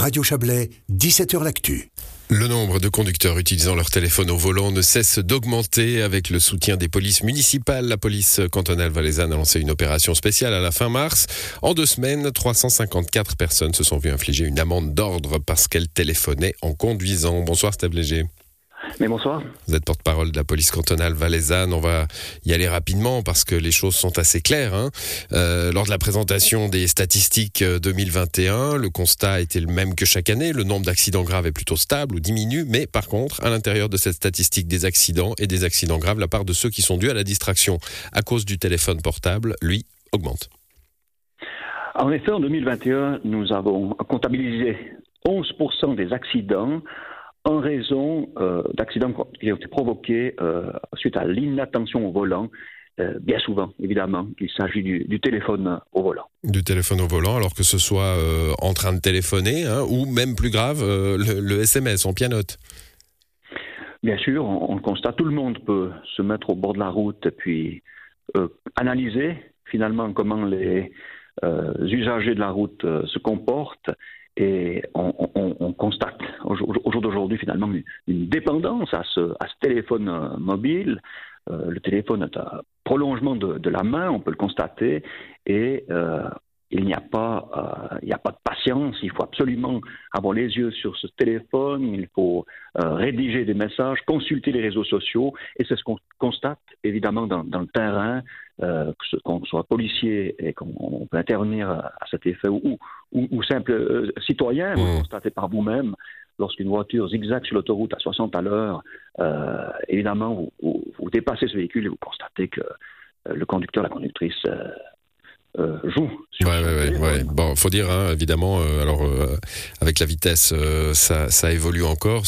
Radio Chablais, 17h L'Actu. Le nombre de conducteurs utilisant leur téléphone au volant ne cesse d'augmenter avec le soutien des polices municipales. La police cantonale valaisanne a lancé une opération spéciale à la fin mars. En deux semaines, 354 personnes se sont vues infliger une amende d'ordre parce qu'elles téléphonaient en conduisant. Bonsoir Steve Léger. Mais bonsoir. Vous êtes porte-parole de la police cantonale valaisanne. On va y aller rapidement parce que les choses sont assez claires. Hein. Euh, lors de la présentation des statistiques 2021, euh, le constat était le même que chaque année. Le nombre d'accidents graves est plutôt stable ou diminue. Mais par contre, à l'intérieur de cette statistique des accidents et des accidents graves, la part de ceux qui sont dus à la distraction à cause du téléphone portable, lui, augmente. En effet, en 2021, nous avons comptabilisé 11% des accidents en raison euh, d'accidents qui ont été provoqués euh, suite à l'inattention au volant. Euh, bien souvent, évidemment, il s'agit du, téléphone au volant. Du téléphone au volant, alors que ce soit en train de téléphoner, hein, ou même plus grave, le, SMS, on pianote. Bien sûr, on, le constate, tout le monde peut se mettre au bord de la route et puis analyser finalement comment les usagers de la route se comportent et on, constate au jour d'aujourd'hui finalement une, dépendance à ce, téléphone euh, mobile. Euh, le téléphone est un prolongement de, la main, on peut le constater, et euh, il n'y a pas, il n'y a pas de patience. Il faut absolument avoir les yeux sur ce téléphone. Il faut rédiger des messages, consulter les réseaux sociaux, et c'est ce qu'on constate évidemment dans, le terrain, qu'on soit policier et qu'on peut intervenir à cet effet ou, ou, simple euh, citoyen, vous mmh. constatez par vous-même, lorsqu'une voiture zigzague sur l'autoroute à 60 à l'heure, euh, évidemment, vous, dépassez ce véhicule et vous constatez que euh, le conducteur, la conductrice euh, joue. ouais, ouais, ouais, Bon, faut dire hein, évidemment. Euh, alors, euh, avec la vitesse, ça, ça, évolue encore.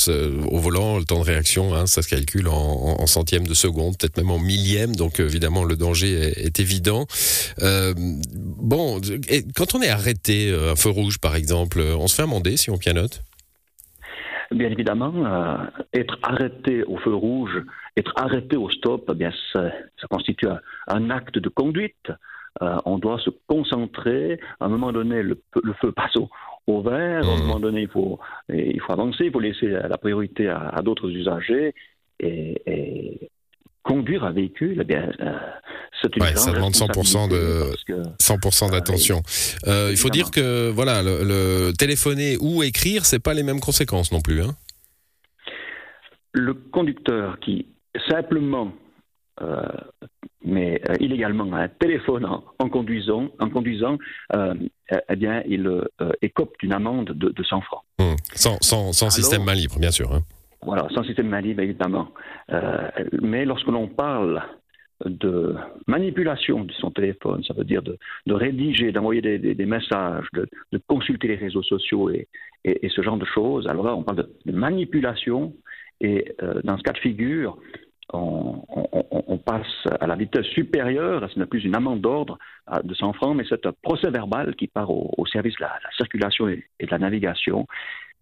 Au volant, le temps de réaction, hein, ça se calcule en, en, centièmes de seconde, peut-être même en millième. Donc, évidemment, le danger est, est évident. bon, et quand on est arrêté, un feu rouge, par exemple, on se fait amender si on pianote? Bien évidemment, être arrêté au feu rouge, être arrêté au stop, eh bien ça, ça constitue un acte de conduite. Euh, on doit se concentrer. À un moment donné, le, feu passe au, vert. À un mmh. moment donné, il faut, il faut avancer. Il faut laisser la priorité à, d'autres usagers. Et, conduire un véhicule, eh bien, euh, c'est une ça demande 100% de 100% d'attention. Euh, il faut dire que voilà, le, téléphoner ou écrire, c'est pas les mêmes conséquences non plus. Hein. Le conducteur qui simplement mais euh, illégalement un téléphone en, conduisant, en conduisant euh, eh bien, il euh, écope d'une amende de, de 100 francs. Hum. Sans, sans, sans système main libre, bien sûr. Hein. Voilà, sans système main libre, évidemment. mais lorsque l'on parle de manipulation de son téléphone, ça veut dire de, de rédiger, d'envoyer des, des, messages, de, de, consulter les réseaux sociaux et, et, ce genre de choses. Alors là, on parle de, manipulation et dans ce cas de figure, on, passe à la vitesse supérieure, ce n'est plus une amende d'ordre de 100 francs, mais c'est un procès verbal qui part au, service de la, circulation et, de la navigation,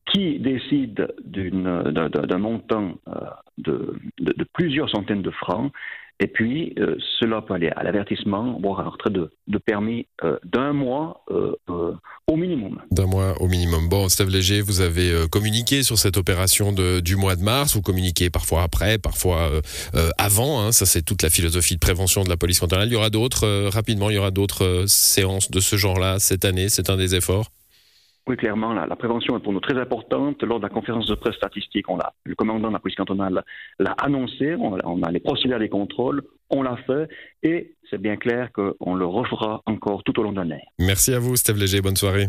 qui décide d'un montant euh, de, de, plusieurs centaines de francs. Et puis, euh, cela peut aller à l'avertissement, voire à un retrait de, permis euh, d'un mois euh, au minimum. Bon, Steve Léger, vous avez communiqué sur cette opération de, du mois de mars. Vous communiquez parfois après, parfois avant. Hein. Ça, c'est toute la philosophie de prévention de la police cantonale. Il y aura d'autres, rapidement, il y aura d'autres séances de ce genre-là cette année. C'est un des efforts oui, clairement, la, prévention est pour nous très importante. Lors de la conférence de presse statistique, on a, le commandant de la police cantonale l'a annoncé, on, a les procédures des contrôles, on l'a fait, et c'est bien clair qu'on le refera encore tout au long de l'année. Merci à vous, Steve Léger, bonne soirée.